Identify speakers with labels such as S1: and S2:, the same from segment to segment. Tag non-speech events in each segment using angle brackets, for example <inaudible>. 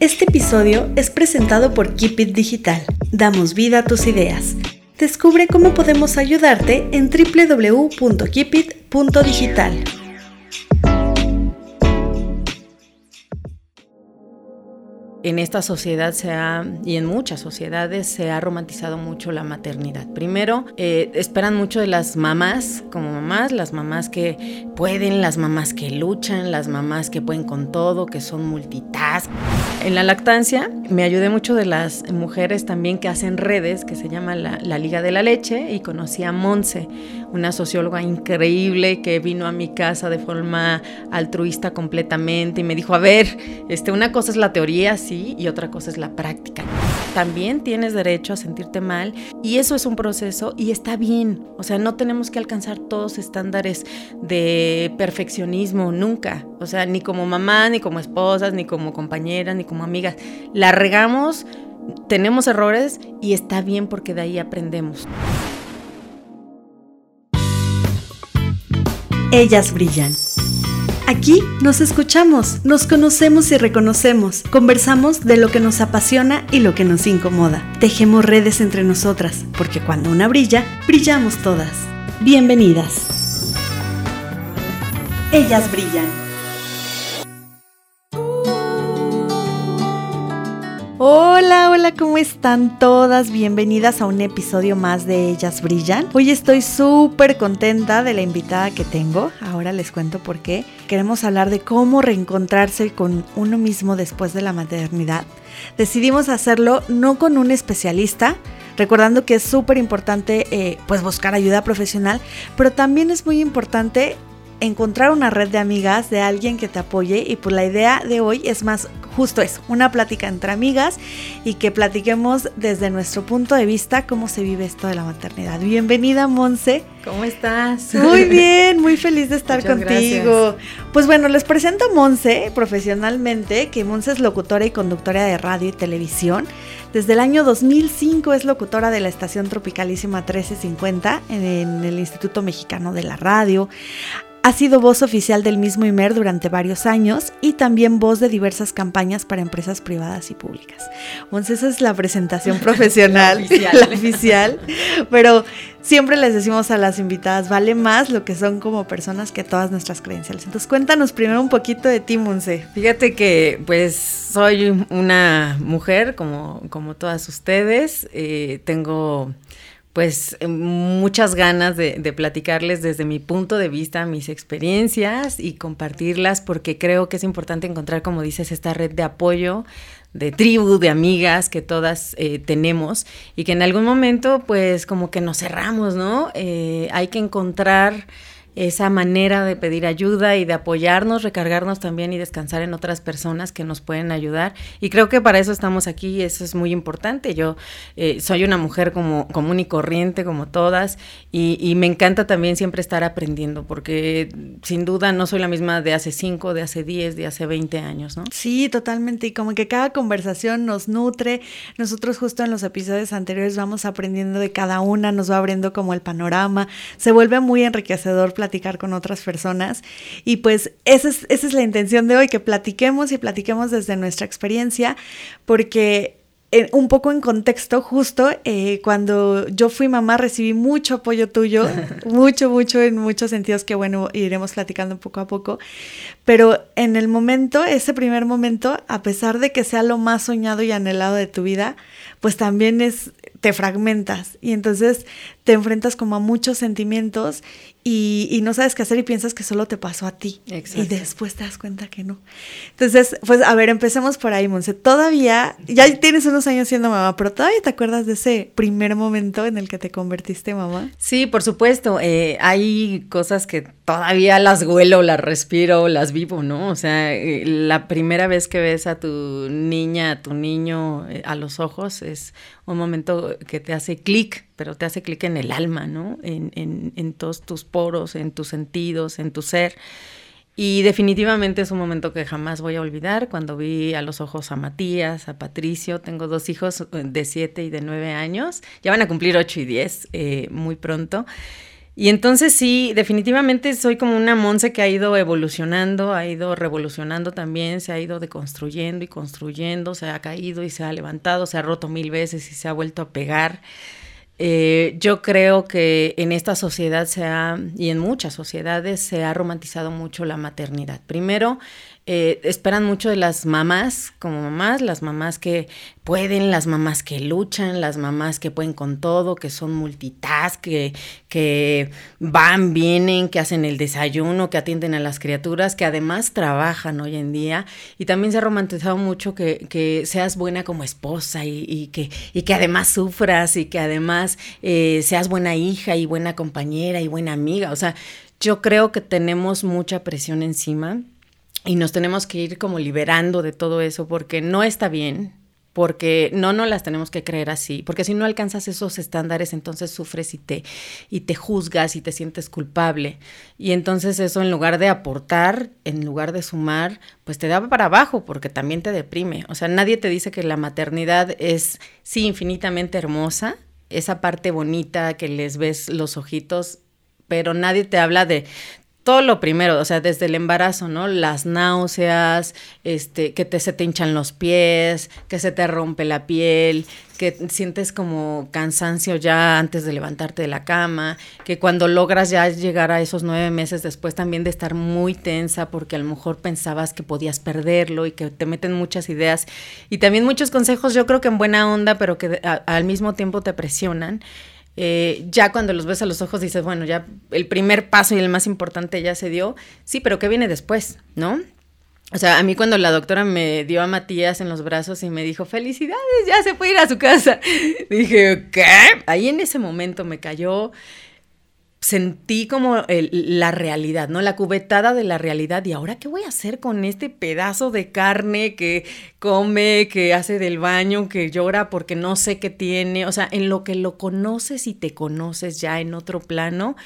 S1: Este episodio es presentado por Keep It Digital. Damos vida a tus ideas. Descubre cómo podemos ayudarte en www.keepit.digital.
S2: en esta sociedad se ha, y en muchas sociedades se ha romantizado mucho la maternidad. Primero, eh, esperan mucho de las mamás como mamás, las mamás que pueden, las mamás que luchan, las mamás que pueden con todo, que son multitask. En la lactancia me ayudé mucho de las mujeres también que hacen redes, que se llama la, la Liga de la Leche, y conocí a Monse, una socióloga increíble que vino a mi casa de forma altruista completamente y me dijo, a ver, este, una cosa es la teoría, y otra cosa es la práctica. También tienes derecho a sentirte mal y eso es un proceso y está bien. O sea, no tenemos que alcanzar todos estándares de perfeccionismo nunca. O sea, ni como mamá, ni como esposas, ni como compañeras, ni como amigas. La regamos, tenemos errores y está bien porque de ahí aprendemos.
S1: Ellas brillan. Aquí nos escuchamos, nos conocemos y reconocemos, conversamos de lo que nos apasiona y lo que nos incomoda. Tejemos redes entre nosotras, porque cuando una brilla, brillamos todas. Bienvenidas. Ellas brillan. Hola, ¿cómo están todas? Bienvenidas a un episodio más de Ellas Brillan. Hoy estoy súper contenta de la invitada que tengo. Ahora les cuento por qué. Queremos hablar de cómo reencontrarse con uno mismo después de la maternidad. Decidimos hacerlo no con un especialista, recordando que es súper importante eh, pues buscar ayuda profesional, pero también es muy importante encontrar una red de amigas, de alguien que te apoye y pues la idea de hoy es más justo eso, una plática entre amigas y que platiquemos desde nuestro punto de vista cómo se vive esto de la maternidad. Bienvenida Monse.
S2: ¿Cómo estás?
S1: Muy <laughs> bien, muy feliz de estar contigo. Pues bueno, les presento a Monse profesionalmente, que Monse es locutora y conductora de radio y televisión. Desde el año 2005 es locutora de la estación Tropicalísima 1350 en el Instituto Mexicano de la Radio. Ha sido voz oficial del mismo IMER durante varios años y también voz de diversas campañas para empresas privadas y públicas. Entonces esa es la presentación <laughs> profesional, <laughs> la, oficial. Pero siempre les decimos a las invitadas, vale más lo que son como personas que todas nuestras credenciales. Entonces cuéntanos primero un poquito de ti, Monse.
S2: Fíjate que pues soy una mujer como, como todas ustedes. Eh, tengo pues eh, muchas ganas de, platicarles desde mi punto de vista mis experiencias y compartirlas porque creo que es importante encontrar, como dices, esta red de apoyo, de tribu, de amigas que todas eh, tenemos y que en algún momento pues como que nos cerramos, ¿no? Eh, hay que encontrar esa manera de pedir ayuda y de apoyarnos, recargarnos también y descansar en otras personas que nos pueden ayudar. Y creo que para eso estamos aquí y eso es muy importante. Yo eh, soy una mujer como común y corriente, como todas, y, me encanta también siempre estar aprendiendo, porque sin duda no soy la misma de hace 5, de hace 10, de hace 20 años, ¿no?
S1: Sí, totalmente. Y como que cada conversación nos nutre. Nosotros justo en los episodios anteriores vamos aprendiendo de cada una, nos va abriendo como el panorama. Se vuelve muy enriquecedor platicar con otras personas. Y pues esa es, esa es la intención de hoy, que platiquemos y platiquemos desde nuestra experiencia, porque eh, un poco en contexto, justo eh, cuando yo fui mamá recibí mucho apoyo tuyo, <laughs> mucho, mucho, en muchos sentidos que bueno, iremos platicando poco a poco, pero en el momento, ese primer momento, a pesar de que sea lo más soñado y anhelado de tu vida, pues también es, te fragmentas y entonces te enfrentas como a muchos sentimientos y, no sabes qué hacer y piensas que solo te pasó a ti. Y después te das cuenta que no. Entonces, pues a ver, empecemos por ahí, Monse. Todavía, ya tienes unos años siendo mamá, pero todavía te acuerdas de ese primer momento en el que te convertiste mamá.
S2: Sí, por supuesto. Eh, hay cosas que todavía las huelo, las respiro, las vivo, ¿no? O sea, eh, la primera vez que ves a tu niña, a tu niño eh, a los ojos es un momento que te hace clic, pero te hace clic en el alma, ¿no? En, en, en, todos tus poros, en tus sentidos, en tu ser. Y definitivamente es un momento que jamás voy a olvidar cuando vi a los ojos a Matías, a Patricio. Tengo dos hijos eh, de siete y de nueve años. Ya van a cumplir ocho y diez muy pronto. Y entonces sí, definitivamente soy como una Monse que ha ido evolucionando, ha ido revolucionando también, se ha ido deconstruyendo y construyendo, se ha caído y se ha levantado, se ha roto mil veces y se ha vuelto a pegar. Eh, yo creo que en esta sociedad se ha, y en muchas sociedades se ha romantizado mucho la maternidad. Primero, eh, esperan mucho de las mamás como mamás, las mamás que pueden, las mamás que luchan, las mamás que pueden con todo, que son multitask, que, que van, vienen, que hacen el desayuno, que atienden a las criaturas, que además trabajan hoy en día. Y también se ha romantizado mucho que, que seas buena como esposa y, que, y que además sufras y que además eh, seas buena hija y buena compañera y buena amiga. O sea, yo creo que tenemos mucha presión encima y nos tenemos que ir como liberando de todo eso porque no está bien, porque no no las tenemos que creer así, porque si no alcanzas esos estándares, entonces sufres y te y te juzgas y te sientes culpable. Y entonces eso en lugar de aportar, en lugar de sumar, pues te da para abajo porque también te deprime. O sea, nadie te dice que la maternidad es sí infinitamente hermosa, esa parte bonita que les ves los ojitos, pero nadie te habla de, todo lo primero, o sea, desde el embarazo, ¿no? Las náuseas, este, que te, se te hinchan los pies, que se te rompe la piel, que sientes como cansancio ya antes de levantarte de la cama, que cuando logras ya llegar a esos nueve meses después también de estar muy tensa porque a lo mejor pensabas que podías perderlo y que te meten muchas ideas y también muchos consejos, yo creo que en buena onda, pero que al mismo tiempo te presionan. Eh, ya cuando los ves a los ojos dices, bueno, ya el primer paso y el más importante ya se dio, sí, pero ¿qué viene después? ¿No? O sea, a mí cuando la doctora me dio a Matías en los brazos y me dijo, felicidades, ya se puede ir a su casa, <laughs> dije, ¿qué? Ahí en ese momento me cayó sentí como la realidad, ¿no? La cubetada de la realidad. ¿Y ahora qué voy a hacer con este pedazo de carne que come, que hace del baño, que llora porque no sé qué tiene? O sea, en lo que lo conoces y te conoces ya en otro plano,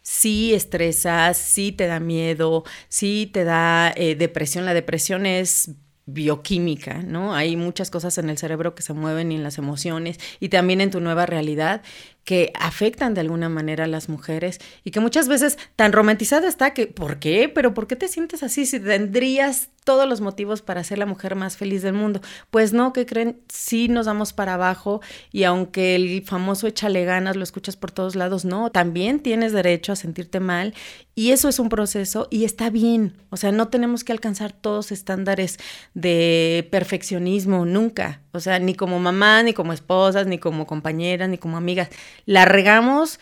S2: sí estresas, sí te da miedo, sí te da eh, depresión. La depresión es bioquímica, ¿no? Hay muchas cosas en el cerebro que se mueven y en las emociones y también en tu nueva realidad que afectan de alguna manera a las mujeres y que muchas veces tan romantizado está que, ¿por qué? Pero ¿por qué te sientes así si tendrías todos los motivos para ser la mujer más feliz del mundo? Pues no, que creen, sí nos damos para abajo y aunque el famoso échale ganas lo escuchas por todos lados, no, también tienes derecho a sentirte mal y eso es un proceso y está bien, o sea, no tenemos que alcanzar todos estándares de perfeccionismo nunca, o sea, ni como mamá, ni como esposas, ni como compañeras, ni como amigas. La regamos,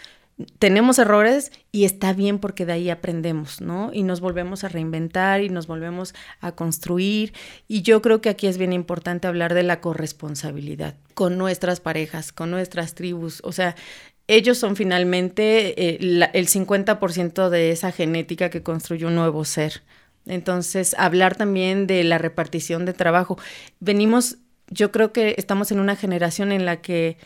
S2: tenemos errores y está bien porque de ahí aprendemos, ¿no? Y nos volvemos a reinventar y nos volvemos a construir. Y yo creo que aquí es bien importante hablar de la corresponsabilidad con nuestras parejas, con nuestras tribus. O sea, ellos son finalmente eh, el 50% de esa genética que construye un nuevo ser. Entonces, hablar también de la repartición de trabajo. Venimos yo creo que estamos en una generación en la que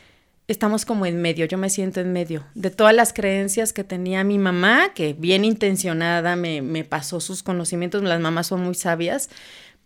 S2: estamos como en medio, yo me siento en medio de todas las creencias que tenía mi mamá, que bien intencionada me, me pasó sus conocimientos, las mamás son muy sabias,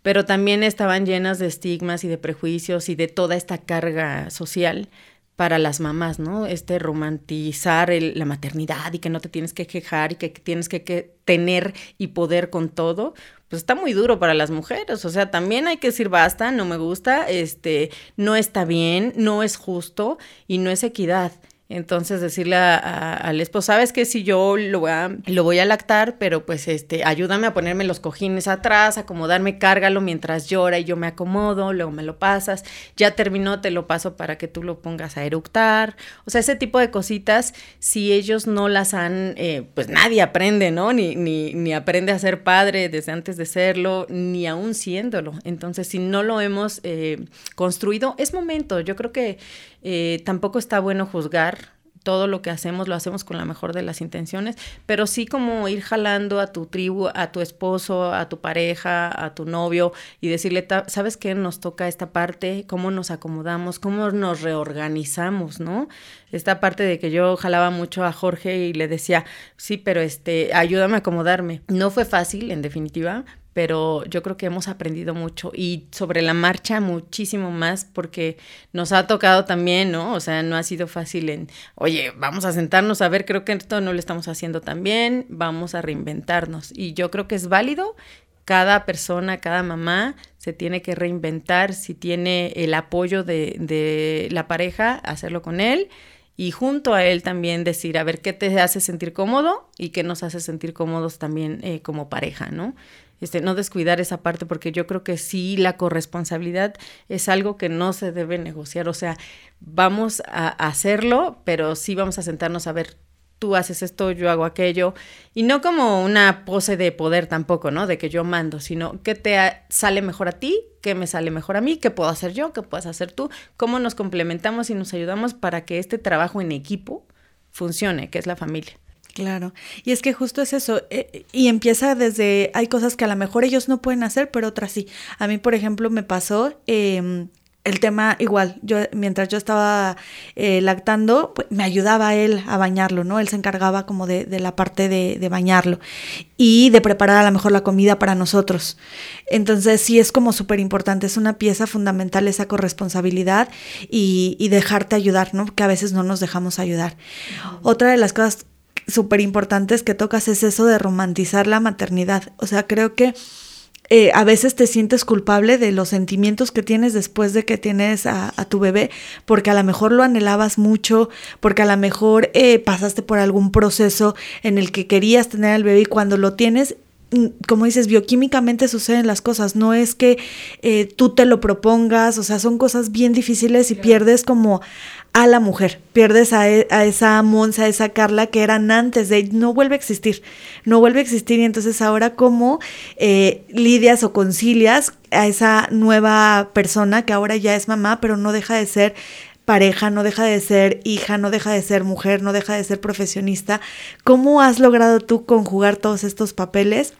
S2: pero también estaban llenas de estigmas y de prejuicios y de toda esta carga social para las mamás, ¿no? Este romantizar la maternidad y que no te tienes que quejar y que tienes que, que, tener y poder con todo, pues está muy duro para las mujeres. O sea, también hay que decir basta, no me gusta, este, no está bien, no es justo y no es equidad. Entonces decirle al esposo, sabes que si yo lo voy, a, lo voy a lactar, pero pues este, ayúdame a ponerme los cojines atrás, acomodarme, cárgalo mientras llora y yo me acomodo, luego me lo pasas, ya terminó, te lo paso para que tú lo pongas a eructar. O sea, ese tipo de cositas, si ellos no las han, eh, pues nadie aprende, ¿no? Ni, ni, ni aprende a ser padre desde antes de serlo, ni aún siéndolo. Entonces, si no lo hemos eh, construido, es momento. Yo creo que eh, tampoco está bueno juzgar todo lo que hacemos lo hacemos con la mejor de las intenciones, pero sí como ir jalando a tu tribu, a tu esposo, a tu pareja, a tu novio y decirle, ¿sabes qué? Nos toca esta parte, cómo nos acomodamos, cómo nos reorganizamos, ¿no? Esta parte de que yo jalaba mucho a Jorge y le decía, sí, pero este, ayúdame a acomodarme. No fue fácil, en definitiva, pero yo creo que hemos aprendido mucho y sobre la marcha muchísimo más porque nos ha tocado también, ¿no? O sea, no ha sido fácil en, oye, vamos a sentarnos a ver, creo que esto no lo estamos haciendo tan bien, vamos a reinventarnos. Y yo creo que es válido cada persona, cada mamá se tiene que reinventar, si tiene el apoyo de, de, la pareja, hacerlo con él y junto a él también decir, a ver, qué te hace sentir cómodo y qué nos hace sentir cómodos también eh, como pareja, ¿no? Este, no descuidar esa parte porque yo creo que sí la corresponsabilidad es algo que no se debe negociar, o sea, vamos a hacerlo, pero sí vamos a sentarnos a ver tú haces esto, yo hago aquello, y no como una pose de poder tampoco, ¿no? De que yo mando, sino qué te sale mejor a ti, qué me sale mejor a mí, qué puedo hacer yo, qué puedes hacer tú, cómo nos complementamos y nos ayudamos para que este trabajo en equipo funcione, que es la familia.
S1: Claro, y es que justo es eso, eh, y empieza desde, hay cosas que a lo mejor ellos no pueden hacer, pero otras sí. A mí, por ejemplo, me pasó eh, el tema igual, yo mientras yo estaba eh, lactando, pues, me ayudaba él a bañarlo, ¿no? Él se encargaba como de, de la parte de, de, bañarlo y de preparar a lo mejor la comida para nosotros. Entonces sí es como súper importante, es una pieza fundamental esa corresponsabilidad y, y, dejarte ayudar, ¿no? Que a veces no nos dejamos ayudar. Otra de las cosas súper importantes que tocas es eso de romantizar la maternidad. O sea, creo que eh, a veces te sientes culpable de los sentimientos que tienes después de que tienes a, a tu bebé, porque a lo mejor lo anhelabas mucho, porque a lo mejor eh, pasaste por algún proceso en el que querías tener al bebé y cuando lo tienes mm, como dices, bioquímicamente suceden las cosas, no es que eh, tú te lo propongas, o sea, son cosas bien difíciles y pierdes como a la mujer, pierdes a, e, a, esa Monza, a esa Carla que eran antes de, no vuelve a existir, no vuelve a existir y entonces ahora cómo eh, lidias o concilias a esa nueva persona que ahora ya es mamá, pero no deja de ser pareja, no deja de ser hija, no deja de ser mujer, no deja de ser profesionista. ¿Cómo has logrado tú conjugar todos estos papeles?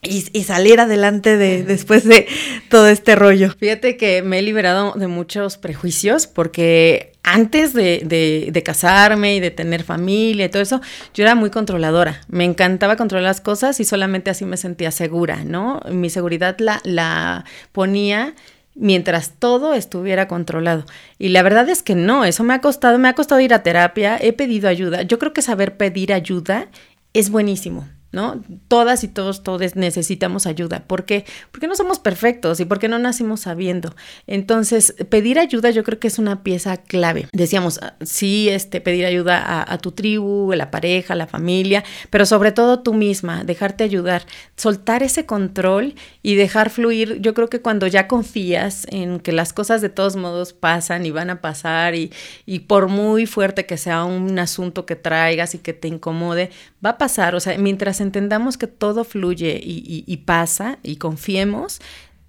S1: Y, y, salir adelante de, después de todo este rollo.
S2: Fíjate que me he liberado de muchos prejuicios porque antes de, de, de, casarme y de tener familia y todo eso, yo era muy controladora. Me encantaba controlar las cosas y solamente así me sentía segura, ¿no? Mi seguridad la, la ponía mientras todo estuviera controlado. Y la verdad es que no, eso me ha costado, me ha costado ir a terapia, he pedido ayuda. Yo creo que saber pedir ayuda es buenísimo. ¿No? Todas y todos, todos necesitamos ayuda. ¿Por qué? Porque no somos perfectos y porque no nacimos sabiendo. Entonces, pedir ayuda yo creo que es una pieza clave. Decíamos, ah, sí, este, pedir ayuda a, tu tribu, a la pareja, a la familia, pero sobre todo tú misma, dejarte ayudar, soltar ese control y dejar fluir. Yo creo que cuando ya confías en que las cosas de todos modos pasan y van a pasar y, y por muy fuerte que sea un asunto que traigas y que te incomode, va a pasar. O sea, mientras entendamos que todo fluye y, pasa y confiemos,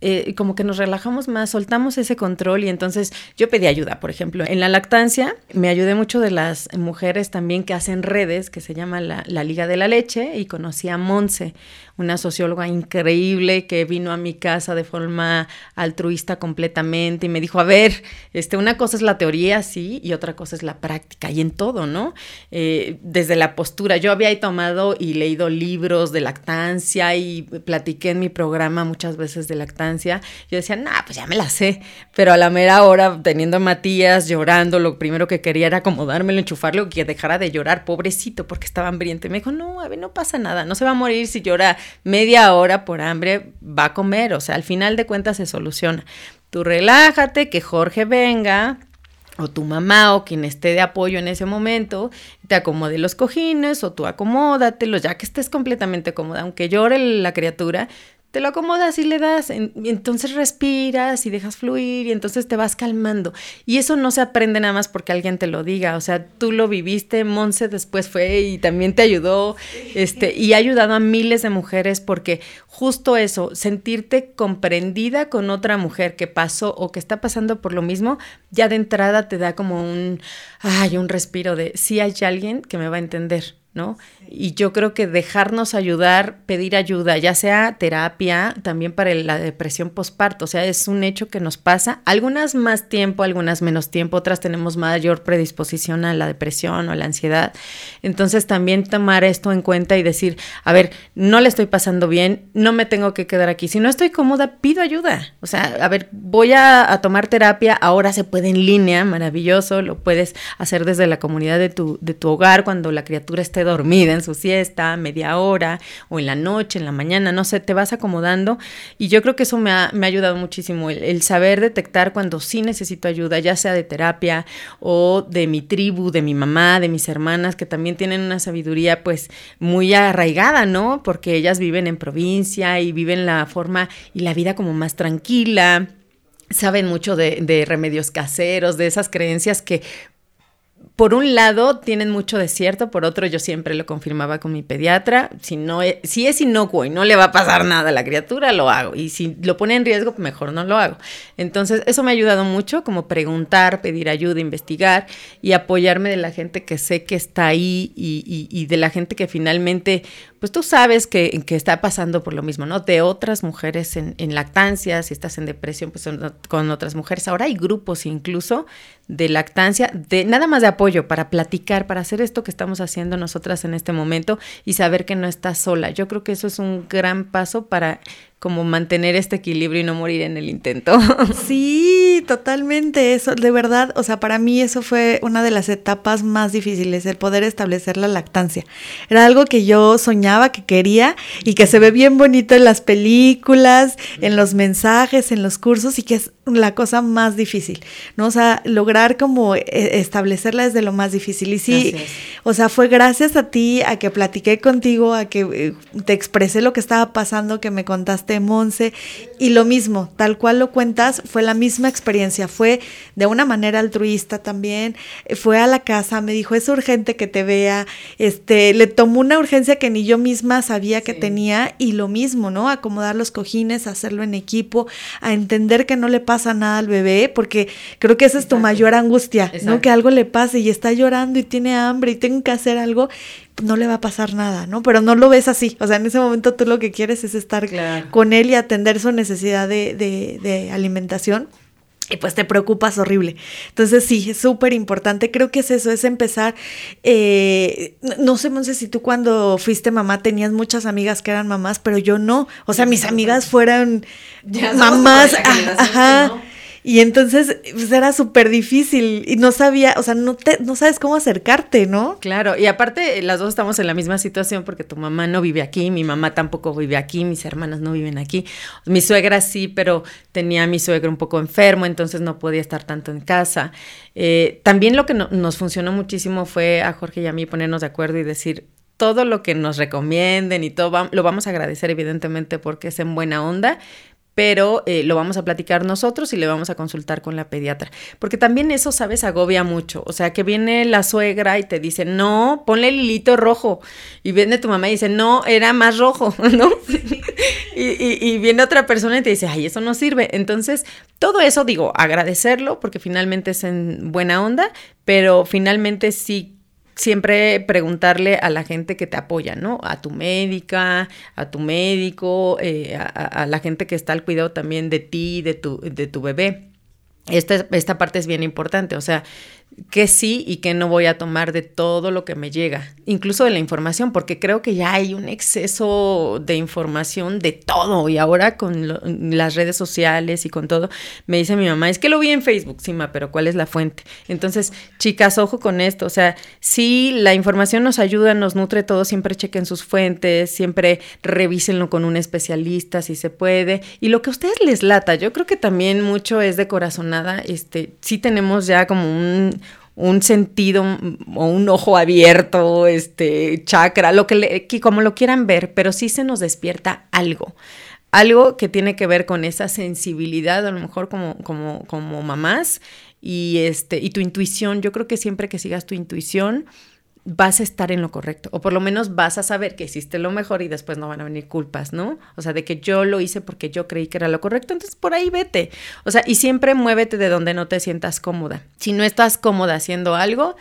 S2: eh, como que nos relajamos más, soltamos ese control y entonces yo pedí ayuda, por ejemplo, en la lactancia me ayudé mucho de las mujeres también que hacen redes, que se llama la, la Liga de la Leche, y conocí a Monse, una socióloga increíble que vino a mi casa de forma altruista completamente y me dijo, a ver, este, una cosa es la teoría, sí, y otra cosa es la práctica, y en todo, ¿no? Eh, desde la postura, yo había tomado y leído libros de lactancia y platiqué en mi programa muchas veces de lactancia, yo decía, nah, pues ya me la sé, pero a la mera hora, teniendo a Matías llorando, lo primero que quería era acomodármelo, enchufarlo, que dejara de llorar, pobrecito, porque estaba hambriento, me dijo, no, a ver, no pasa nada, no se va a morir si llora media hora por hambre va a comer, o sea, al final de cuentas se soluciona. Tú relájate, que Jorge venga, o tu mamá o quien esté de apoyo en ese momento, te acomode los cojines o tú acomódatelos, ya que estés completamente cómoda, aunque llore la criatura, te lo acomodas y le das, y entonces respiras y dejas fluir y entonces te vas calmando. Y eso no se aprende nada más porque alguien te lo diga, o sea, tú lo viviste, Monse después fue y también te ayudó, este, y ha ayudado a miles de mujeres porque justo eso, sentirte comprendida con otra mujer que pasó o que está pasando por lo mismo, ya de entrada te da como un, ay, un respiro de, sí hay alguien que me va a entender, ¿no? Y yo creo que dejarnos ayudar, pedir ayuda, ya sea terapia, también para la depresión postparto, o sea, es un hecho que nos pasa, algunas más tiempo, algunas menos tiempo, otras tenemos mayor predisposición a la depresión o la ansiedad. Entonces también tomar esto en cuenta y decir, a ver, no le estoy pasando bien, no me tengo que quedar aquí, si no estoy cómoda, pido ayuda. O sea, a ver, voy a, a tomar terapia, ahora se puede en línea, maravilloso, lo puedes hacer desde la comunidad de tu, de tu hogar cuando la criatura esté dormida en su siesta, media hora o en la noche, en la mañana, no sé, te vas acomodando y yo creo que eso me ha, me ha ayudado muchísimo, el, saber detectar cuando sí necesito ayuda, ya sea de terapia o de mi tribu, de mi mamá, de mis hermanas, que también tienen una sabiduría pues muy arraigada, ¿no? Porque ellas viven en provincia y viven la forma y la vida como más tranquila saben mucho de, de, remedios caseros, de esas creencias que por un lado tienen mucho de cierto, por otro yo siempre lo confirmaba con mi pediatra, si no es, si es inocuo y no le va a pasar nada a la criatura, lo hago y si lo pone en riesgo, mejor no lo hago. Entonces, eso me ha ayudado mucho como preguntar, pedir ayuda, investigar y apoyarme de la gente que sé que está ahí y, de la gente que finalmente, pues tú sabes que, que, está pasando por lo mismo, ¿no? De otras mujeres en, en lactancia, si estás en depresión, pues con otras mujeres. Ahora hay grupos incluso de lactancia, de nada más de apoyo para platicar, para hacer esto que estamos haciendo nosotras en este momento y saber que no estás sola. Yo creo que eso es un gran paso para como mantener este equilibrio y no morir en el intento. <laughs>
S1: Sí, totalmente. Eso, de verdad, o sea, para mí eso fue una de las etapas más difíciles, el poder establecer la lactancia. Era algo que yo soñaba, que quería y que se ve bien bonito en las películas, en los mensajes, en los cursos y que es la cosa más difícil, ¿no? O sea, lograr como eh, establecerla es de lo más difícil. Y sí, o sea, fue gracias a ti, a que platiqué contigo, a que eh, te expresé lo que estaba pasando, que me contaste, Monse, y lo mismo, tal cual lo cuentas, fue la misma experiencia, fue de una manera altruista también, fue a la casa, me dijo, es urgente que te vea, este, le tomó una urgencia que ni yo misma sabía que tenía, y lo mismo, ¿no? Acomodar los cojines, hacerlo en equipo, a entender que no le pasa nada al bebé, porque creo que esa es tu mayor angustia, ¿no? Que algo le pase y está llorando y tiene hambre y tengo que hacer algo, no le va a pasar nada, ¿no? Pero no lo ves así, o sea, en ese momento tú lo que quieres es estar con él y atender su necesidad de, de, de alimentación y pues te preocupas horrible. Entonces sí, es súper importante. Creo que es eso, es empezar. Eh, no sé, Monse, si tú cuando fuiste mamá tenías muchas amigas que eran mamás, pero yo no. O sea, mis amigas fueron mamás. Ajá. Y entonces pues era súper difícil y no sabía, o sea, no, te, no sabes cómo acercarte, ¿no?
S2: Claro, y aparte las dos estamos en la misma situación porque tu mamá no vive aquí, mi mamá tampoco vive aquí, mis hermanas no viven aquí, mi suegra sí, pero tenía a mi suegro un poco enfermo, entonces no podía estar tanto en casa. Eh, también lo que nos funcionó muchísimo fue a Jorge y a mí ponernos de acuerdo y decir, todo lo que nos recomienden y todo lo vamos a agradecer evidentemente porque es en buena onda, pero eh, lo vamos a platicar nosotros y le vamos a consultar con la pediatra. Porque también eso, ¿sabes? Agobia mucho. O sea, que viene la suegra y te dice, no, ponle el hilito rojo. Y viene tu mamá y dice, no, era más rojo, <laughs> ¿no? y, y viene otra persona y te dice, ay, eso no sirve. Entonces, todo eso, digo, agradecerlo porque finalmente es en buena onda, pero finalmente sí siempre preguntarle a la gente que te apoya, ¿no? A tu médica, a tu médico, eh, a, a, la gente que está al cuidado también de ti, de tu, de tu bebé. Esta, esta parte es bien importante, o sea, que sí y que no voy a tomar de todo lo que me llega, incluso de la información, porque creo que ya hay un exceso de información de todo. Y ahora con las redes sociales y con todo, me dice mi mamá, es que lo vi en Facebook, sí, ma, pero ¿cuál es la fuente? Entonces, chicas, ojo con esto, o sea, sí, la información nos ayuda, nos nutre todo, siempre chequen sus fuentes, siempre revísenlo con un especialista si se puede, y lo que a ustedes les lata, yo creo que también mucho es de corazonada, este, sí tenemos ya como un un sentido o un ojo abierto, este, chakra, lo que, le, como lo quieran ver, pero sí se nos despierta algo. Algo que tiene que ver con esa sensibilidad, a lo mejor como, como, como mamás, y, este, y tu intuición. Yo creo que siempre que sigas tu intuición, vas a estar en lo correcto, o por lo menos vas a saber que hiciste lo mejor y después no van a venir culpas, ¿no? O sea, de que yo lo hice porque yo creí que era lo correcto, entonces por ahí vete. O sea, y siempre muévete de donde no te sientas cómoda. Si no estás cómoda haciendo algo,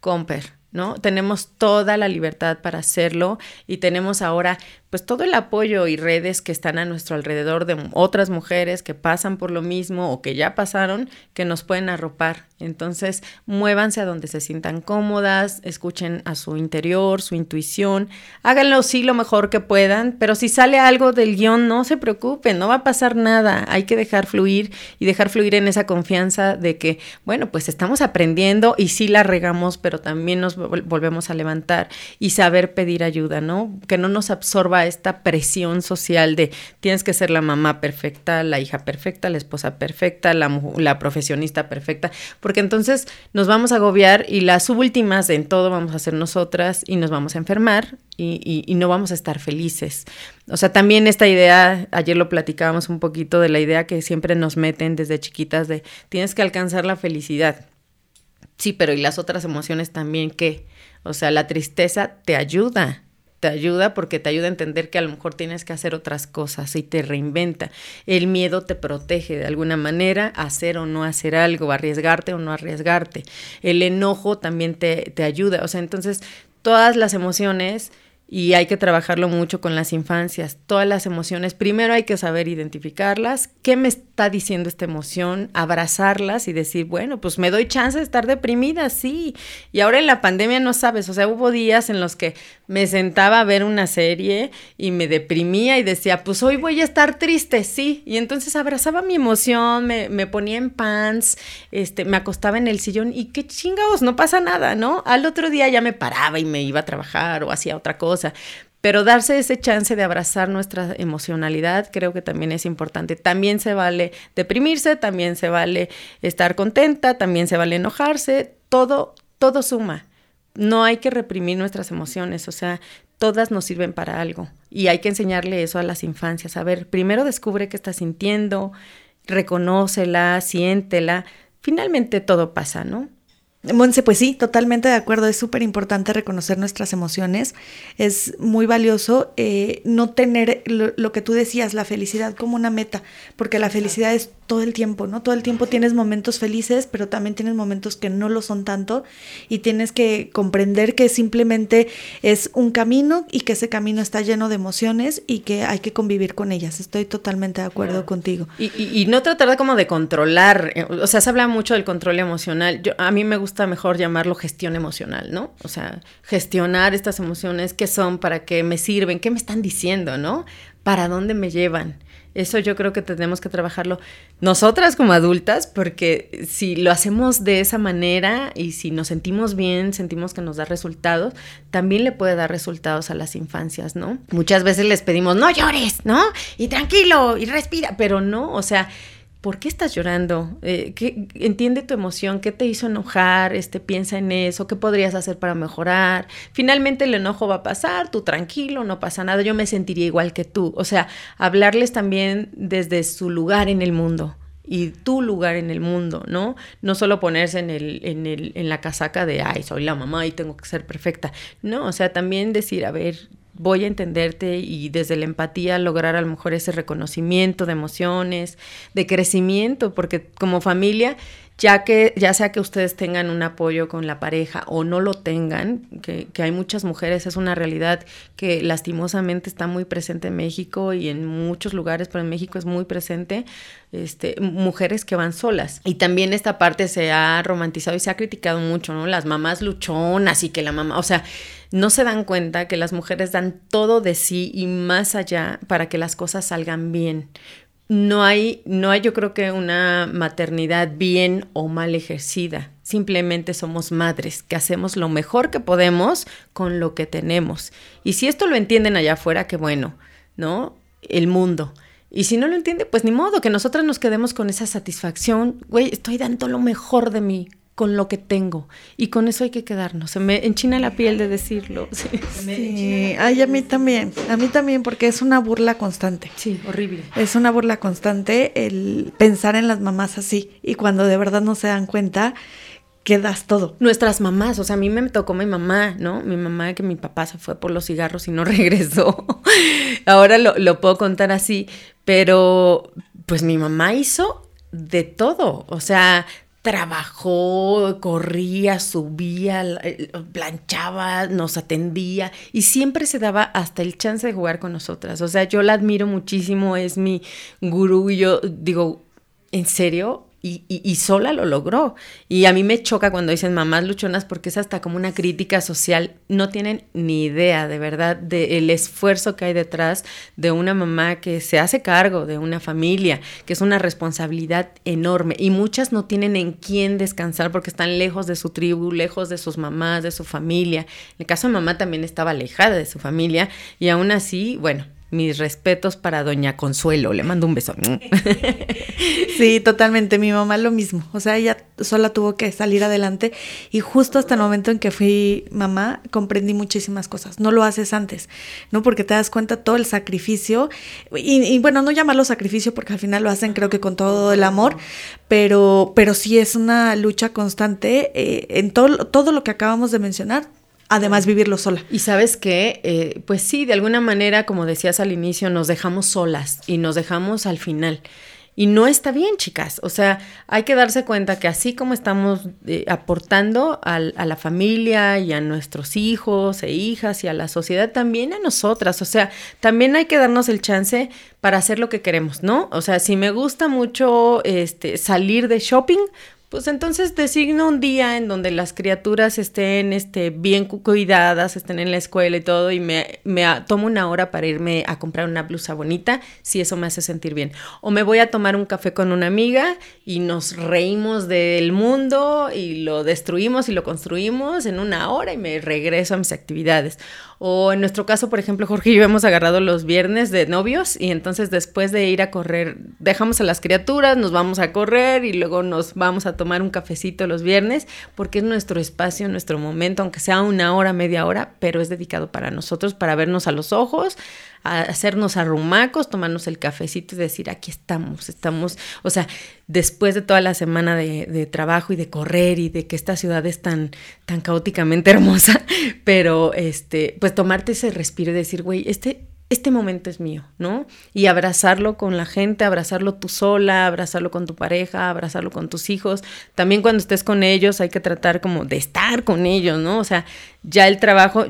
S2: comper, ¿no? Tenemos toda la libertad para hacerlo y tenemos ahora pues todo el apoyo y redes que están a nuestro alrededor de otras mujeres que pasan por lo mismo o que ya pasaron, que nos pueden arropar. Entonces, muévanse a donde se sientan cómodas, escuchen a su interior, su intuición, háganlo sí lo mejor que puedan, pero si sale algo del guion, no se preocupen, no va a pasar nada, hay que dejar fluir y dejar fluir en esa confianza de que, bueno, pues estamos aprendiendo y sí la regamos, pero también nos volvemos a levantar y saber pedir ayuda, ¿no? Que no nos absorba esta presión social de tienes que ser la mamá perfecta, la hija perfecta, la esposa perfecta, la, la profesionista perfecta, porque entonces nos vamos a agobiar y las últimas en todo vamos a ser nosotras y nos vamos a enfermar y, y, no vamos a estar felices. O sea, también esta idea, ayer lo platicábamos un poquito de la idea que siempre nos meten desde chiquitas de tienes que alcanzar la felicidad. Sí, pero ¿y las otras emociones también qué? O sea, la tristeza te ayuda, te ayuda porque te ayuda a entender que a lo mejor tienes que hacer otras cosas y te reinventa. El miedo te protege de alguna manera, hacer o no hacer algo, arriesgarte o no arriesgarte. El enojo también te, te ayuda. O sea, entonces todas las emociones y hay que trabajarlo mucho con las infancias. Todas las emociones, primero hay que saber identificarlas, qué me está diciendo esta emoción, abrazarlas y decir, bueno, pues me doy chance de estar deprimida, sí. Y ahora en la pandemia no sabes, o sea, hubo días en los que me sentaba a ver una serie y me deprimía y decía, pues hoy voy a estar triste, sí. Y entonces abrazaba mi emoción, me, me ponía en pants, este, me acostaba en el sillón y qué chingados, no pasa nada, ¿no? Al otro día ya me paraba y me iba a trabajar o hacía otra cosa pero darse ese chance de abrazar nuestra emocionalidad creo que también es importante. También se vale deprimirse, también se vale estar contenta, también se vale enojarse, todo, todo suma. No hay que reprimir nuestras emociones, o sea, todas nos sirven para algo. Y hay que enseñarle eso a las infancias. A ver, primero descubre qué estás sintiendo, reconócela, siéntela. Finalmente todo pasa, ¿no?
S1: Monse, pues sí, totalmente de acuerdo. Es súper importante reconocer nuestras emociones. Es muy valioso eh, no tener lo, que tú decías, la felicidad como una meta, porque la felicidad es todo el tiempo, ¿no? Todo el tiempo tienes momentos felices, pero también tienes momentos que no lo son tanto y tienes que comprender que simplemente es un camino y que ese camino está lleno de emociones y que hay que convivir con ellas. Estoy totalmente de acuerdo contigo.
S2: Y, y, no tratar de como de controlar, eh, o sea, se habla mucho del control emocional. Yo, a mí me gusta gusta mejor llamarlo gestión emocional, ¿no? O sea, gestionar estas emociones, qué son, para qué me sirven, qué me están diciendo, ¿no? ¿Para dónde me llevan? Eso yo creo que tenemos que trabajarlo nosotras como adultas, porque si lo hacemos de esa manera y si nos sentimos bien, sentimos que nos da resultados, también le puede dar resultados a las infancias, ¿no? Muchas veces les pedimos, no llores, ¿no? Y tranquilo, y respira, pero no, o sea, ¿por qué estás llorando? Eh, ¿qué, entiende tu emoción, qué te hizo enojar, este, piensa en eso, qué podrías hacer para mejorar. Finalmente el enojo va a pasar, tú tranquilo, no pasa nada, yo me sentiría igual que tú. O sea, hablarles también desde su lugar en el mundo y tu lugar en el mundo, ¿no? No solo ponerse en, el, en, el, en la casaca de, ay, soy la mamá y tengo que ser perfecta. No, o sea, también decir, a ver, voy a entenderte y desde la empatía lograr a lo mejor ese reconocimiento de emociones, de crecimiento, porque como familia ya que ya sea que ustedes tengan un apoyo con la pareja o no lo tengan, que, que, hay muchas mujeres, es una realidad que lastimosamente está muy presente en México y en muchos lugares, pero en México es muy presente, este, mujeres que van solas. Y también esta parte se ha romantizado y se ha criticado mucho, ¿no? Las mamás luchonas y que la mamá, o sea, no se dan cuenta que las mujeres dan todo de sí y más allá para que las cosas salgan bien no hay, no hay yo creo que una maternidad bien o mal ejercida. Simplemente somos madres que hacemos lo mejor que podemos con lo que tenemos. Y si esto lo entienden allá afuera, qué bueno, ¿no? El mundo. Y si no lo entiende, pues ni modo, que nosotras nos quedemos con esa satisfacción. Güey, estoy dando lo mejor de mí con lo que tengo. Y con eso hay que quedarnos. Se me enchina la piel de decirlo.
S1: Sí, Ay, a mí también. A mí también, porque es una burla constante.
S2: Sí, horrible.
S1: Es una burla constante el pensar en las mamás así. Y cuando de verdad no se dan cuenta, quedas todo.
S2: Nuestras mamás, o sea, a mí me tocó mi mamá, ¿no? Mi mamá que mi papá se fue por los cigarros y no <laughs> regresó. Ahora lo, lo puedo contar así, pero pues mi mamá hizo de todo, o sea, trabajó, corría, subía, eh, planchaba, nos atendía y siempre se daba hasta el chance de jugar con nosotras. O sea, yo la admiro muchísimo, es mi gurú y yo digo, ¿en serio? Y, sola lo logró. Y a mí me choca cuando dicen mamás luchonas porque es hasta como una crítica social. No tienen ni idea de verdad del esfuerzo que hay detrás de una mamá que se hace cargo de una familia, que es una responsabilidad enorme. Y muchas no tienen en quién descansar porque están lejos de su tribu, lejos de sus mamás, de su familia. En el caso de mamá también estaba alejada de su familia y aún así, bueno, mis respetos para doña Consuelo, le mando un beso. <laughs>
S1: Sí, totalmente, mi mamá lo mismo, o sea, ella sola tuvo que salir adelante y justo hasta el momento en que fui mamá comprendí muchísimas cosas, no lo haces antes, ¿no? Porque te das cuenta todo el sacrificio y, bueno, no llamarlo sacrificio porque al final lo hacen creo que con todo el amor, pero, pero sí es una lucha constante eh, en todo, todo lo que acabamos de mencionar, además vivirlo sola.
S2: Y sabes que, eh, pues sí, de alguna manera, como decías al inicio, nos dejamos solas y nos dejamos al final. Y no está bien, chicas. O sea, hay que darse cuenta que así como estamos eh, aportando a la familia y a nuestros hijos e hijas y a la sociedad, también a nosotras. O sea, también hay que darnos el chance para hacer lo que queremos, ¿no? O sea, si me gusta mucho este, salir de shopping, pues entonces designo un día en donde las criaturas estén este, bien cuidadas, estén en la escuela y todo, y me, me tomo una hora para irme a comprar una blusa bonita, si eso me hace sentir bien. O me voy a tomar un café con una amiga y nos reímos del mundo y lo destruimos y lo construimos en una hora y me regreso a mis actividades. O en nuestro caso, por ejemplo, Jorge y yo hemos agarrado los viernes de novios y entonces después de ir a correr, dejamos a las criaturas, nos vamos a correr y luego nos vamos a tomar un cafecito los viernes porque es nuestro espacio, nuestro momento, aunque sea una hora, media hora, pero es dedicado para nosotros, para vernos a los ojos, a hacernos arrumacos, tomarnos el cafecito y decir, aquí estamos, estamos, o sea, después de toda la semana de, trabajo y de correr y de que esta ciudad es tan, tan caóticamente <laughs> hermosa, pero este, pues tomarte ese respiro y decir, güey, este, este momento es mío, ¿no? Y abrazarlo con la gente, abrazarlo tú sola, abrazarlo con tu pareja, abrazarlo con tus hijos. También cuando estés con ellos hay que tratar como de estar con ellos, ¿no? O sea, ya el trabajo,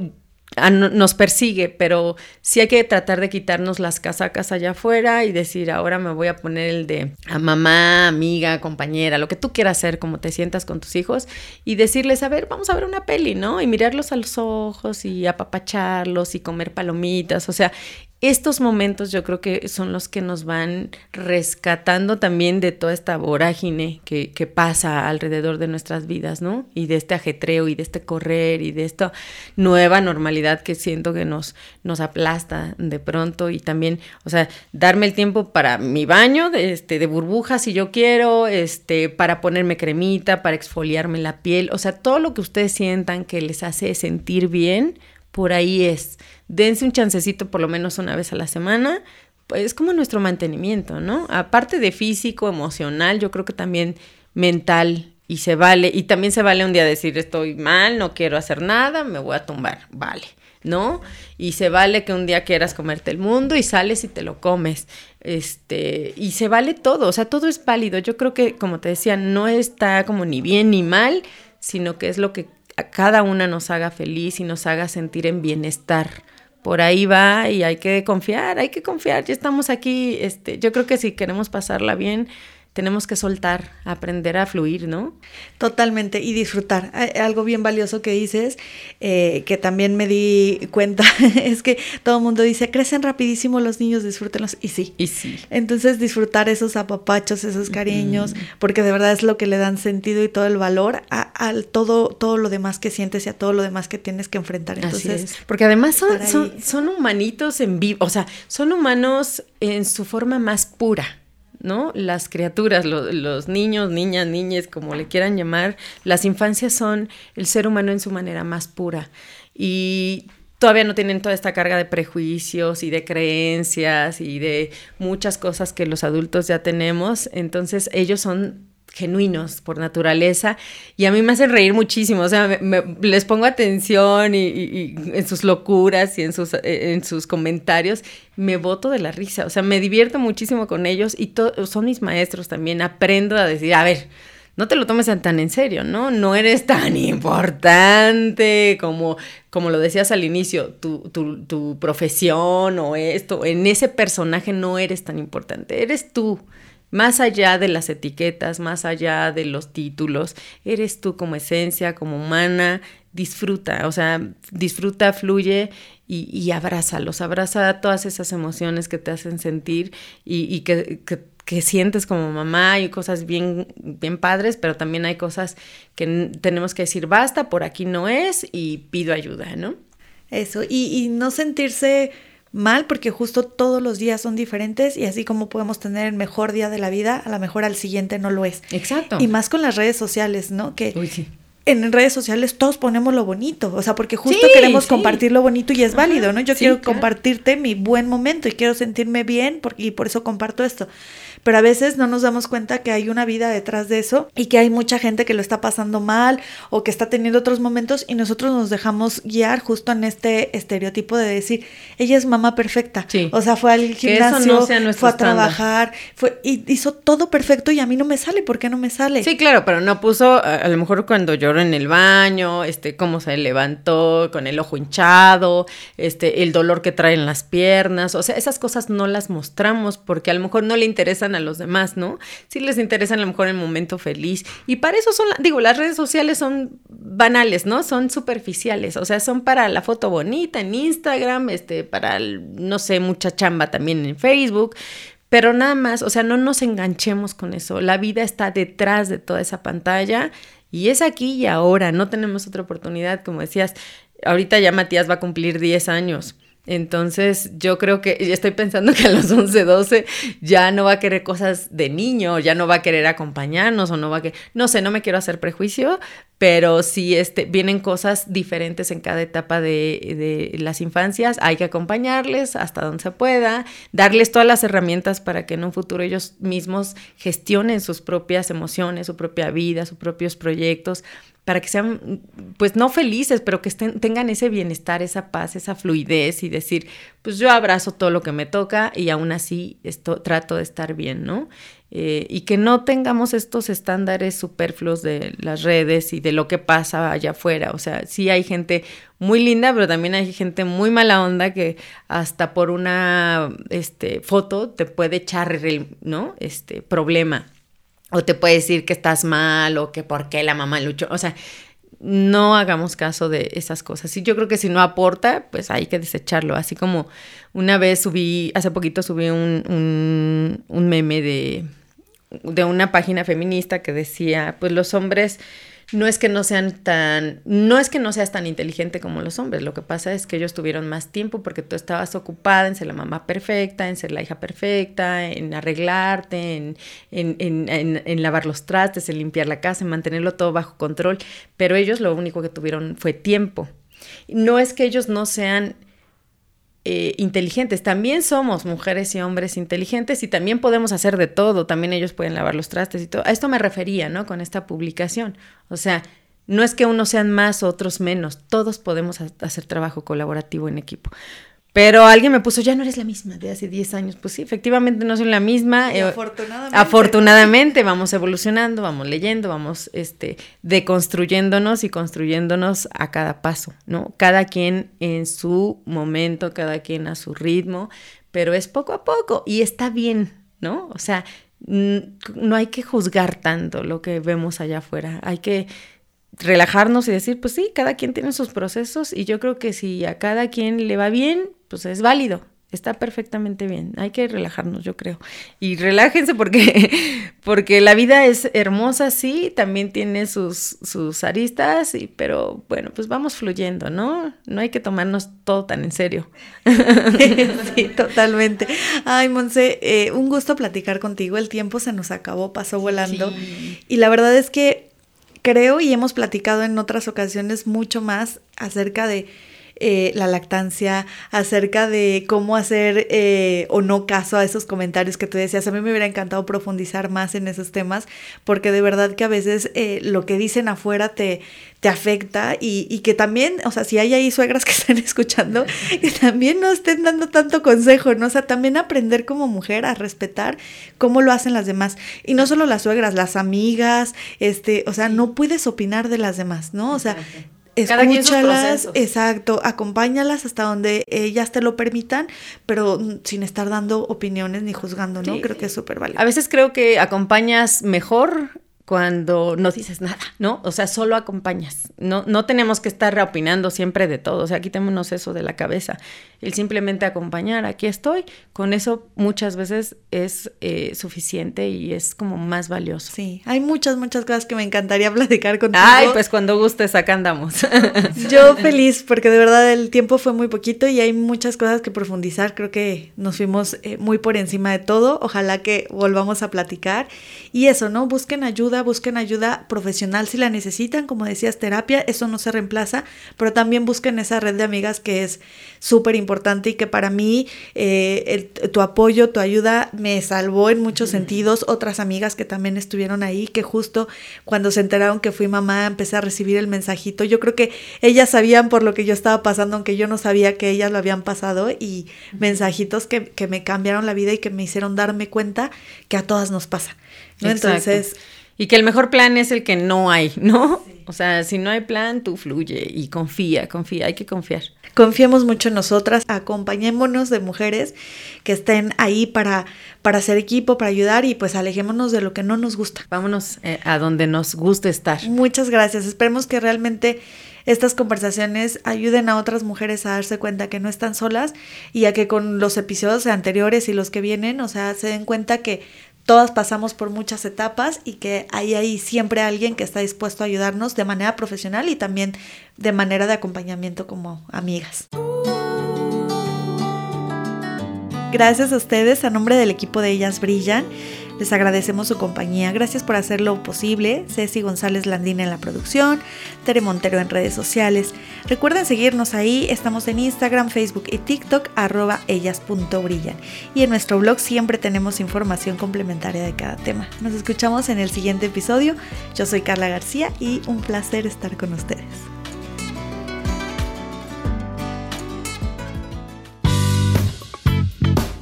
S2: nos persigue, pero sí hay que tratar de quitarnos las casacas allá afuera y decir, ahora me voy a poner el de a mamá, amiga, compañera, lo que tú quieras hacer, como te sientas con tus hijos, y decirles, a ver, vamos a ver una peli, ¿no? Y mirarlos a los ojos y apapacharlos y comer palomitas, o sea, estos momentos yo creo que son los que nos van rescatando también de toda esta vorágine que, que, pasa alrededor de nuestras vidas, ¿no? Y de este ajetreo y de este correr y de esta nueva normalidad que siento que nos, nos aplasta de pronto. Y también, o sea, darme el tiempo para mi baño de, este, de burbujas si yo quiero, este, para ponerme cremita, para exfoliarme la piel, o sea, todo lo que ustedes sientan que les hace sentir bien, por ahí es dense un chancecito por lo menos una vez a la semana, pues es como nuestro mantenimiento, ¿no? Aparte de físico, emocional, yo creo que también mental y se vale, y también se vale un día decir estoy mal, no quiero hacer nada, me voy a tumbar, vale, ¿no? Y se vale que un día quieras comerte el mundo y sales y te lo comes, este, y se vale todo, o sea, todo es válido, yo creo que, como te decía, no está como ni bien ni mal, sino que es lo que a cada una nos haga feliz y nos haga sentir en bienestar por ahí va y hay que confiar, hay que confiar, ya estamos aquí, este, yo creo que si queremos pasarla bien, tenemos que soltar, aprender a fluir, ¿no?
S1: Totalmente, y disfrutar. Algo bien valioso que dices, eh, que también me di cuenta, <laughs> es que todo el mundo dice, crecen rapidísimo los niños, disfrútenlos, y sí.
S2: Y sí.
S1: Entonces disfrutar esos apapachos, esos cariños, porque de verdad es lo que le dan sentido y todo el valor a, todo, todo lo demás que sientes y a todo lo demás que tienes que enfrentar. Entonces,
S2: porque además son, son, son humanitos en vivo, o sea, son humanos en su forma más pura. ¿No? Las criaturas, los niños, niñas, niñas, como le quieran llamar, las infancias son el ser humano en su manera más pura. Y todavía no tienen toda esta carga de prejuicios y de creencias y de muchas cosas que los adultos ya tenemos. Entonces ellos son genuinos por naturaleza y a mí me hacen reír muchísimo, o sea, les pongo atención y, en sus locuras y en sus, eh, en sus comentarios, me boto de la risa, o sea, me divierto muchísimo con ellos y son mis maestros también, aprendo a decir, a ver, no te lo tomes tan en serio, ¿no? No eres tan importante como, como lo decías al inicio, tu, tu, tu profesión o esto, en ese personaje no eres tan importante, eres tú. Más allá de las etiquetas, más allá de los títulos, eres tú como esencia, como humana, disfruta, o sea, disfruta, fluye y, abrázalos, abraza todas esas emociones que te hacen sentir y, que, que, sientes como mamá, hay cosas bien, bien padres, pero también hay cosas que tenemos que decir, basta, por aquí no es y pido ayuda, ¿no?
S1: Eso, y no sentirse mal porque justo todos los días son diferentes y así como podemos tener el mejor día de la vida, a lo mejor al siguiente no lo es.
S2: Exacto.
S1: Y más con las redes sociales, ¿no? Que
S2: Uy, sí.
S1: en redes sociales todos ponemos lo bonito, o sea, porque justo sí, queremos sí. compartir lo bonito y es Ajá, válido, ¿no? Yo quiero claro. compartirte mi buen momento y quiero sentirme bien porque, y por eso comparto esto pero a veces no nos damos cuenta que hay una vida detrás de eso y que hay mucha gente que lo está pasando mal o que está teniendo otros momentos y nosotros nos dejamos guiar justo en este estereotipo de decir, ella es mamá perfecta.
S2: Sí.
S1: O sea, fue al gimnasio, no fue a trabajar, fue, y hizo todo perfecto y a mí no me sale, ¿por qué no me sale?
S2: Sí, claro, pero no puso, a, a lo mejor cuando lloró en el baño, este, cómo se levantó con el ojo hinchado, este, el dolor que trae en las piernas, o sea, esas cosas no las mostramos porque a lo mejor no le interesan a los demás, ¿no? Sí les interesa a lo mejor el momento feliz. Y para eso son, digo, las redes sociales son banales, ¿no? Son superficiales, o sea, son para la foto bonita en Instagram, este, para, no sé, mucha chamba también en Facebook. Pero nada más, o sea, no nos enganchemos con eso. La vida está detrás de toda esa pantalla y es aquí y ahora. No tenemos otra oportunidad, como decías. Ahorita ya Matías va a cumplir 10 años. Entonces yo creo que estoy pensando <laughs> que a los 11, 12 ya no va a querer cosas de niño, ya no va a querer acompañarnos o no va a querer, no sé, no me quiero hacer prejuicio, pero sí este, vienen cosas diferentes en cada etapa de, de las infancias, hay que acompañarles hasta donde se pueda, darles todas las herramientas para que en un futuro ellos mismos gestionen sus propias emociones, su propia vida, sus propios proyectos, para que sean, pues no felices, pero que estén, tengan ese bienestar, esa paz, esa fluidez y decir, pues yo abrazo todo lo que me toca y aún así esto, trato de estar bien, ¿no? Eh, y que no tengamos estos estándares superfluos de las redes y de lo que pasa allá afuera. O sea, sí hay gente muy linda, pero también hay gente muy mala onda que hasta por una este, foto te puede echar ¿no? este, problema o te puede decir que estás mal o que por qué la mamá luchó. O sea, no hagamos caso de esas cosas. Y yo creo que si no aporta, pues hay que desecharlo. Así como una vez subí, hace poquito subí un, un, un meme de, de una página feminista que decía, pues los hombres no es que no sean tan, no es que no seas tan inteligente como los hombres, lo que pasa es que ellos tuvieron más tiempo porque tú estabas ocupada en ser la mamá perfecta, en ser la hija perfecta, en arreglarte, en, en, en, en, lavar los trastes, en limpiar la casa, en mantenerlo todo bajo control, pero ellos lo único que tuvieron fue tiempo. No es que ellos no sean eh, inteligentes. También somos mujeres y hombres inteligentes y también podemos hacer de todo. También ellos pueden lavar los trastes y todo. A esto me refería, ¿no? Con esta publicación. O sea, no es que unos sean más, otros menos. Todos podemos hacer trabajo colaborativo en equipo. Pero alguien me puso, ya no eres la misma de hace 10 años. Pues sí, efectivamente no soy la misma.
S1: Y afortunadamente.
S2: Afortunadamente vamos evolucionando, vamos leyendo, vamos este, deconstruyéndonos y construyéndonos a cada paso, ¿no? Cada quien en su momento, cada quien a su ritmo, pero es poco a poco y está bien, ¿no? O sea, no hay que juzgar tanto lo que vemos allá afuera, hay que relajarnos y decir, pues sí, cada quien tiene sus procesos y yo creo que si a cada quien le va bien, pues es válido, está perfectamente bien. Hay que relajarnos, yo creo. Y relájense porque, <laughs> porque la vida es hermosa, sí, también tiene sus, sus aristas, y, pero bueno, pues vamos fluyendo, ¿no? No hay que tomarnos todo tan en serio. <laughs>
S1: sí, <laughs> totalmente. Ay, Monse, eh, un gusto platicar contigo. El tiempo se nos acabó, pasó volando. Sí. Y la verdad es que creo y hemos platicado en otras ocasiones mucho más acerca de eh, la lactancia, acerca de cómo hacer eh, o no caso a esos comentarios que tú decías. A mí me hubiera encantado profundizar más en esos temas porque de verdad que a veces eh, lo que dicen afuera te, te afecta y, y, que también, o sea, si hay ahí suegras que <laughs> están escuchando, que también no estén dando tanto consejo, ¿no? O sea, también aprender como mujer a respetar cómo lo hacen las demás. Y no solo las suegras, las amigas, este, o sea, no puedes opinar de las demás, ¿no? O sea, escúchalas, exacto, acompáñalas hasta donde ellas te lo permitan, pero sin estar dando opiniones ni juzgando, ¿no? Creo que es súper válido.
S2: A veces creo que acompañas mejor cuando no dices nada, ¿no? O sea, solo acompañas. No, no tenemos que estar opinando siempre de todo. O sea, quitémonos eso de la cabeza. El simplemente acompañar, aquí estoy, con eso muchas veces es eh, suficiente y es como más valioso.
S1: Sí, hay muchas, muchas cosas que me encantaría <laughs> platicar contigo.
S2: Ay, pues cuando gustes, acá andamos. <laughs>
S1: Yo feliz, porque de verdad el tiempo fue muy poquito y hay muchas cosas que profundizar. Creo que nos fuimos eh, muy por encima de todo. Ojalá que volvamos a platicar. Y eso, ¿no? Busquen ayuda busquen ayuda profesional si la necesitan, como decías, terapia, eso no se reemplaza, pero también busquen esa red de amigas que es súper importante y que para mí eh, tu apoyo, tu ayuda me salvó en muchos sentidos. Otras amigas que también estuvieron ahí, que justo cuando se enteraron que fui mamá, empecé a recibir el mensajito. Yo creo que ellas sabían por lo que yo estaba pasando, aunque yo no sabía que ellas lo habían pasado, y mensajitos que, que me cambiaron la vida y que me hicieron darme cuenta que a todas nos pasa. ¿no? Entonces,
S2: y que el mejor plan es el que no hay, ¿no? O sea, si no hay plan, tú fluye y confía, confía, hay que confiar.
S1: Confiemos mucho en nosotras, acompañémonos de mujeres que estén ahí para, para hacer equipo, para ayudar y pues alejémonos de lo que no nos gusta.
S2: Vámonos eh, a donde nos guste estar.
S1: Muchas gracias. Esperemos que realmente estas conversaciones ayuden a otras mujeres a darse cuenta que no están solas y a que con los episodios anteriores y los que vienen, o sea, se den cuenta que todas pasamos por muchas etapas y que hay ahí siempre alguien que está dispuesto a ayudarnos de manera profesional y también de manera de acompañamiento como amigas. Gracias a ustedes, a nombre del equipo de Ellas Brillan. Les agradecemos su compañía. Gracias por hacerlo posible. Ceci González Landín en la producción, Tere Montero en redes sociales. Recuerden seguirnos ahí. Estamos en Instagram, Facebook y TikTok, arroba ellas.brillan. Y en nuestro blog siempre tenemos información complementaria de cada tema. Nos escuchamos en el siguiente episodio. Yo soy Carla García y un placer estar con ustedes.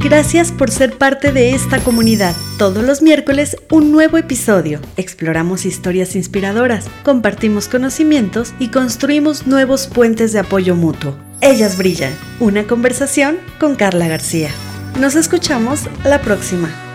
S1: Gracias por ser parte de esta comunidad. Todos los miércoles un nuevo episodio. Exploramos historias inspiradoras, compartimos conocimientos y construimos nuevos puentes de apoyo mutuo. Ellas brillan. Una conversación con Carla García. Nos escuchamos la próxima.